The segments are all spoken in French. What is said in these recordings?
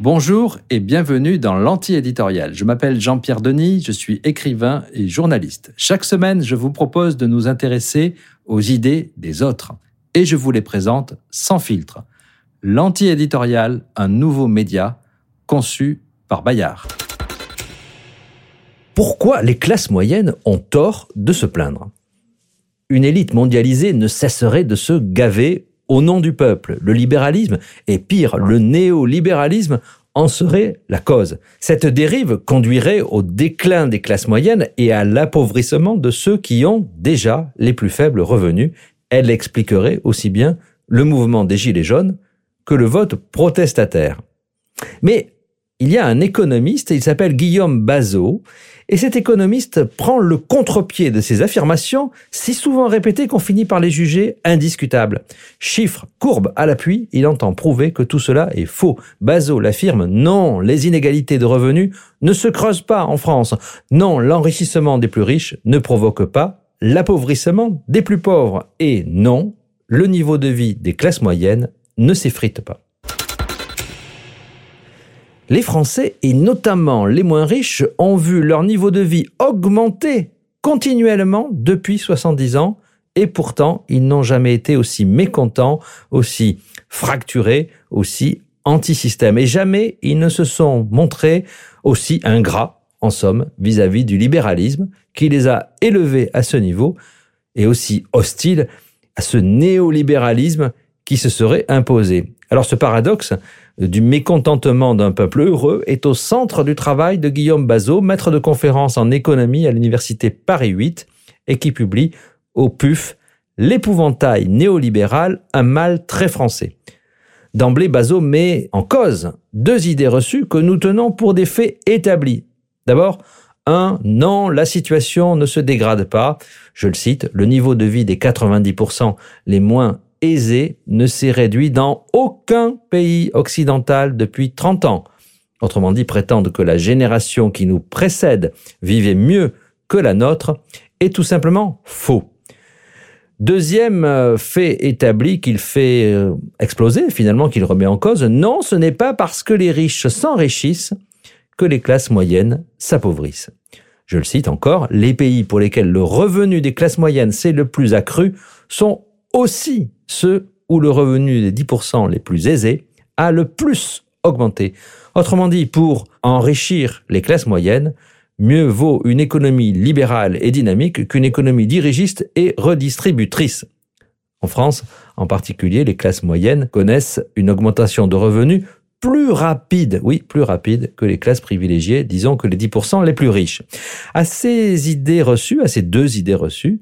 Bonjour et bienvenue dans l'anti-éditorial. Je m'appelle Jean-Pierre Denis, je suis écrivain et journaliste. Chaque semaine, je vous propose de nous intéresser aux idées des autres et je vous les présente sans filtre. L'anti-éditorial, un nouveau média conçu par Bayard. Pourquoi les classes moyennes ont tort de se plaindre? Une élite mondialisée ne cesserait de se gaver au nom du peuple. Le libéralisme, et pire, le néolibéralisme, en serait la cause. Cette dérive conduirait au déclin des classes moyennes et à l'appauvrissement de ceux qui ont déjà les plus faibles revenus. Elle expliquerait aussi bien le mouvement des Gilets jaunes que le vote protestataire. Mais il y a un économiste, il s'appelle Guillaume Bazot, et cet économiste prend le contre-pied de ces affirmations, si souvent répétées qu'on finit par les juger indiscutables. Chiffres, courbes à l'appui, il entend prouver que tout cela est faux. Bazot l'affirme, non, les inégalités de revenus ne se creusent pas en France. Non, l'enrichissement des plus riches ne provoque pas l'appauvrissement des plus pauvres. Et non, le niveau de vie des classes moyennes ne s'effrite pas. Les Français, et notamment les moins riches, ont vu leur niveau de vie augmenter continuellement depuis 70 ans, et pourtant ils n'ont jamais été aussi mécontents, aussi fracturés, aussi anti-système. Et jamais ils ne se sont montrés aussi ingrats, en somme, vis-à-vis du libéralisme qui les a élevés à ce niveau, et aussi hostiles à ce néolibéralisme qui se serait imposé. Alors ce paradoxe du mécontentement d'un peuple heureux est au centre du travail de Guillaume Bazot, maître de conférence en économie à l'université Paris 8 et qui publie au PUF L'épouvantail néolibéral, un mal très français. D'emblée, Bazot met en cause deux idées reçues que nous tenons pour des faits établis. D'abord, un, non, la situation ne se dégrade pas. Je le cite, le niveau de vie des 90% les moins aisé ne s'est réduit dans aucun pays occidental depuis 30 ans. Autrement dit, prétendre que la génération qui nous précède vivait mieux que la nôtre est tout simplement faux. Deuxième euh, fait établi qu'il fait euh, exploser, finalement, qu'il remet en cause, non, ce n'est pas parce que les riches s'enrichissent que les classes moyennes s'appauvrissent. Je le cite encore, les pays pour lesquels le revenu des classes moyennes s'est le plus accru sont aussi ceux où le revenu des 10% les plus aisés a le plus augmenté. Autrement dit, pour enrichir les classes moyennes, mieux vaut une économie libérale et dynamique qu'une économie dirigiste et redistributrice. En France, en particulier, les classes moyennes connaissent une augmentation de revenus plus rapide, oui, plus rapide que les classes privilégiées, disons que les 10% les plus riches. À ces deux idées reçues,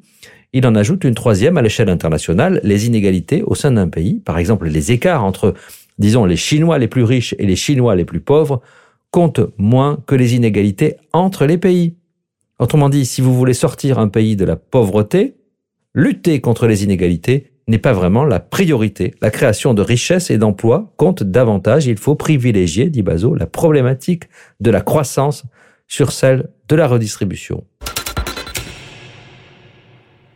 il en ajoute une troisième à l'échelle internationale, les inégalités au sein d'un pays, par exemple les écarts entre, disons, les Chinois les plus riches et les Chinois les plus pauvres, comptent moins que les inégalités entre les pays. Autrement dit, si vous voulez sortir un pays de la pauvreté, lutter contre les inégalités n'est pas vraiment la priorité. La création de richesses et d'emplois compte davantage. Il faut privilégier, dit Bazot, la problématique de la croissance sur celle de la redistribution.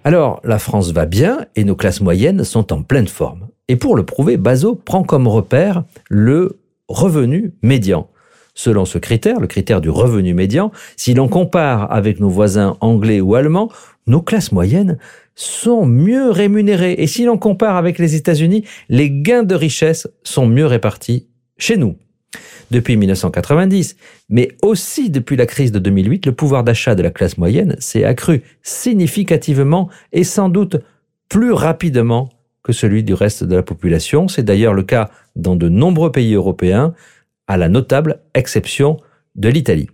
Alors, la France va bien et nos classes moyennes sont en pleine forme. Et pour le prouver, Bazot prend comme repère le revenu médian. Selon ce critère, le critère du revenu médian, si l'on compare avec nos voisins anglais ou allemands, nos classes moyennes sont mieux rémunérées. Et si l'on compare avec les États-Unis, les gains de richesse sont mieux répartis chez nous depuis 1990, mais aussi depuis la crise de 2008, le pouvoir d'achat de la classe moyenne s'est accru significativement et sans doute plus rapidement que celui du reste de la population. C'est d'ailleurs le cas dans de nombreux pays européens, à la notable exception de l'Italie.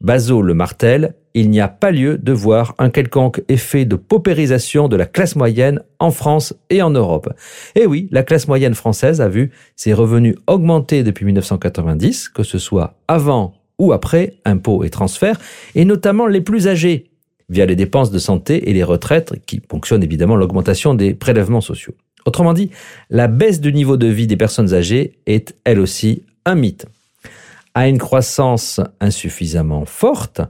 Bazo le martèle, il n'y a pas lieu de voir un quelconque effet de paupérisation de la classe moyenne en France et en Europe. Et oui, la classe moyenne française a vu ses revenus augmenter depuis 1990, que ce soit avant ou après impôts et transferts, et notamment les plus âgés, via les dépenses de santé et les retraites, qui ponctionnent évidemment l'augmentation des prélèvements sociaux. Autrement dit, la baisse du niveau de vie des personnes âgées est elle aussi un mythe. À une croissance insuffisamment forte,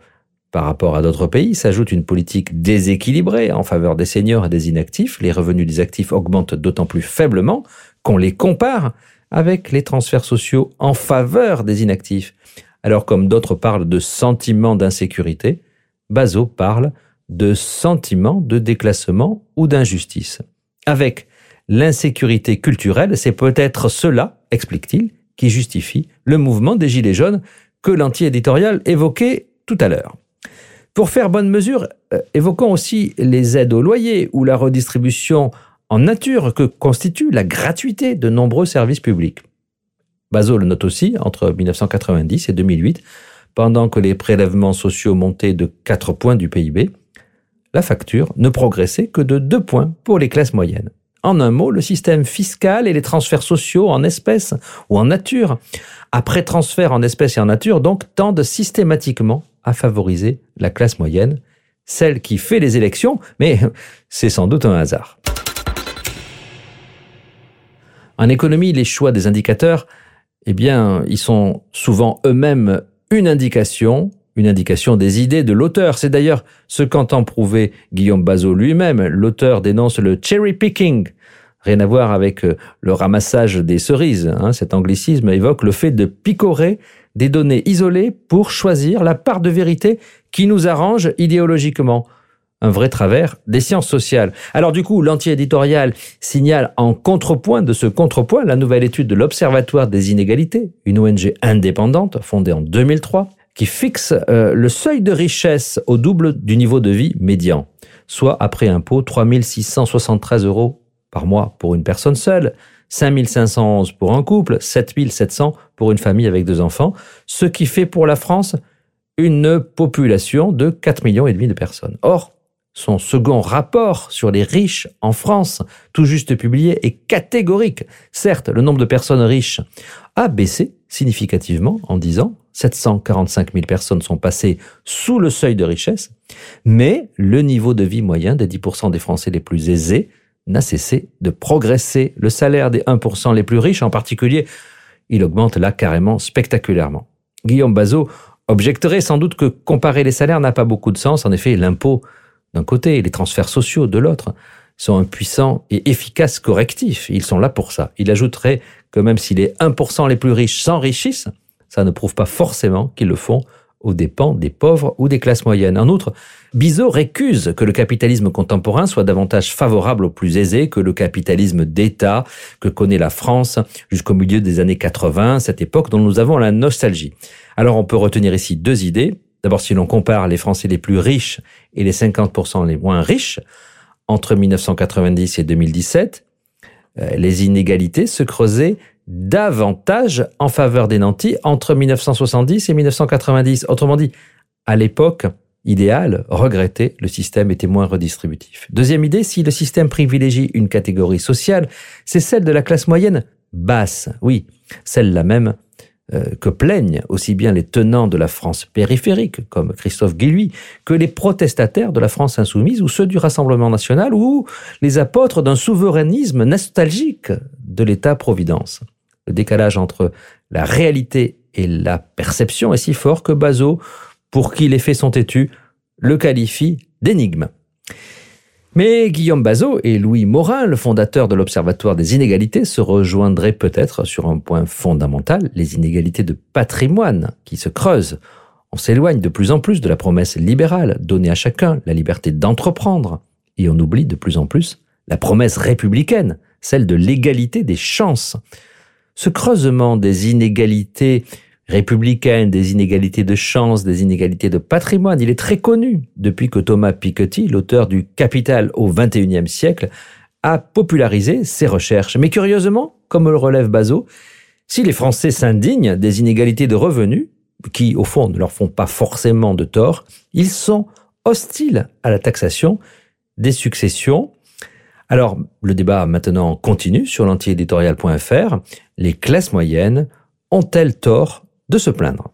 par rapport à d'autres pays s'ajoute une politique déséquilibrée en faveur des seniors et des inactifs. Les revenus des actifs augmentent d'autant plus faiblement qu'on les compare avec les transferts sociaux en faveur des inactifs. Alors comme d'autres parlent de sentiment d'insécurité, Bazo parle de sentiment de déclassement ou d'injustice. Avec l'insécurité culturelle, c'est peut-être cela, explique-t-il, qui justifie le mouvement des Gilets jaunes que l'anti-éditorial évoquait tout à l'heure. Pour faire bonne mesure, euh, évoquons aussi les aides au loyer ou la redistribution en nature que constitue la gratuité de nombreux services publics. Bazo le note aussi entre 1990 et 2008, pendant que les prélèvements sociaux montaient de 4 points du PIB, la facture ne progressait que de 2 points pour les classes moyennes. En un mot, le système fiscal et les transferts sociaux en espèces ou en nature, après transfert en espèces et en nature, donc tendent systématiquement à favoriser la classe moyenne, celle qui fait les élections, mais c'est sans doute un hasard. En économie, les choix des indicateurs, eh bien, ils sont souvent eux-mêmes une indication, une indication des idées de l'auteur. C'est d'ailleurs ce qu'entend prouver Guillaume Bazot lui-même. L'auteur dénonce le cherry picking. Rien à voir avec euh, le ramassage des cerises. Hein. Cet anglicisme évoque le fait de picorer des données isolées pour choisir la part de vérité qui nous arrange idéologiquement. Un vrai travers des sciences sociales. Alors du coup, l'anti-éditorial signale en contrepoint de ce contrepoint la nouvelle étude de l'Observatoire des inégalités, une ONG indépendante fondée en 2003, qui fixe euh, le seuil de richesse au double du niveau de vie médian, soit après impôt 3673 euros par mois pour une personne seule, 5511 pour un couple, 7700 pour une famille avec deux enfants, ce qui fait pour la France une population de 4 millions et demi de personnes. Or, son second rapport sur les riches en France, tout juste publié, est catégorique. Certes, le nombre de personnes riches a baissé significativement en 10 ans. 745 000 personnes sont passées sous le seuil de richesse, mais le niveau de vie moyen des 10% des Français les plus aisés n'a cessé de progresser. Le salaire des 1% les plus riches, en particulier, il augmente là carrément spectaculairement. Guillaume Bazot objecterait sans doute que comparer les salaires n'a pas beaucoup de sens. En effet, l'impôt d'un côté et les transferts sociaux de l'autre sont un puissant et efficace correctif. Ils sont là pour ça. Il ajouterait que même si les 1% les plus riches s'enrichissent, ça ne prouve pas forcément qu'ils le font aux dépens des pauvres ou des classes moyennes. En outre, Bizot récuse que le capitalisme contemporain soit davantage favorable aux plus aisés que le capitalisme d'État que connaît la France jusqu'au milieu des années 80, cette époque dont nous avons la nostalgie. Alors on peut retenir ici deux idées. D'abord, si l'on compare les Français les plus riches et les 50% les moins riches, entre 1990 et 2017, euh, les inégalités se creusaient davantage en faveur des nantis entre 1970 et 1990. Autrement dit, à l'époque idéale, regrettée, le système était moins redistributif. Deuxième idée, si le système privilégie une catégorie sociale, c'est celle de la classe moyenne basse. Oui, celle-là même euh, que plaignent aussi bien les tenants de la France périphérique, comme Christophe Guilluy, que les protestataires de la France insoumise, ou ceux du Rassemblement national, ou les apôtres d'un souverainisme nostalgique de l'État-providence. Le décalage entre la réalité et la perception est si fort que Bazot, pour qui les faits sont têtus, le qualifie d'énigme. Mais Guillaume Bazot et Louis Morin, le fondateur de l'Observatoire des inégalités, se rejoindraient peut-être sur un point fondamental, les inégalités de patrimoine qui se creusent. On s'éloigne de plus en plus de la promesse libérale donnée à chacun, la liberté d'entreprendre, et on oublie de plus en plus la promesse républicaine, celle de l'égalité des chances. Ce creusement des inégalités républicaine, des inégalités de chance, des inégalités de patrimoine. Il est très connu depuis que Thomas Piketty, l'auteur du Capital au XXIe siècle, a popularisé ses recherches. Mais curieusement, comme le relève Bazot, si les Français s'indignent des inégalités de revenus, qui au fond ne leur font pas forcément de tort, ils sont hostiles à la taxation des successions. Alors, le débat maintenant continue sur l'antiéditorial.fr. Les classes moyennes ont-elles tort de se plaindre?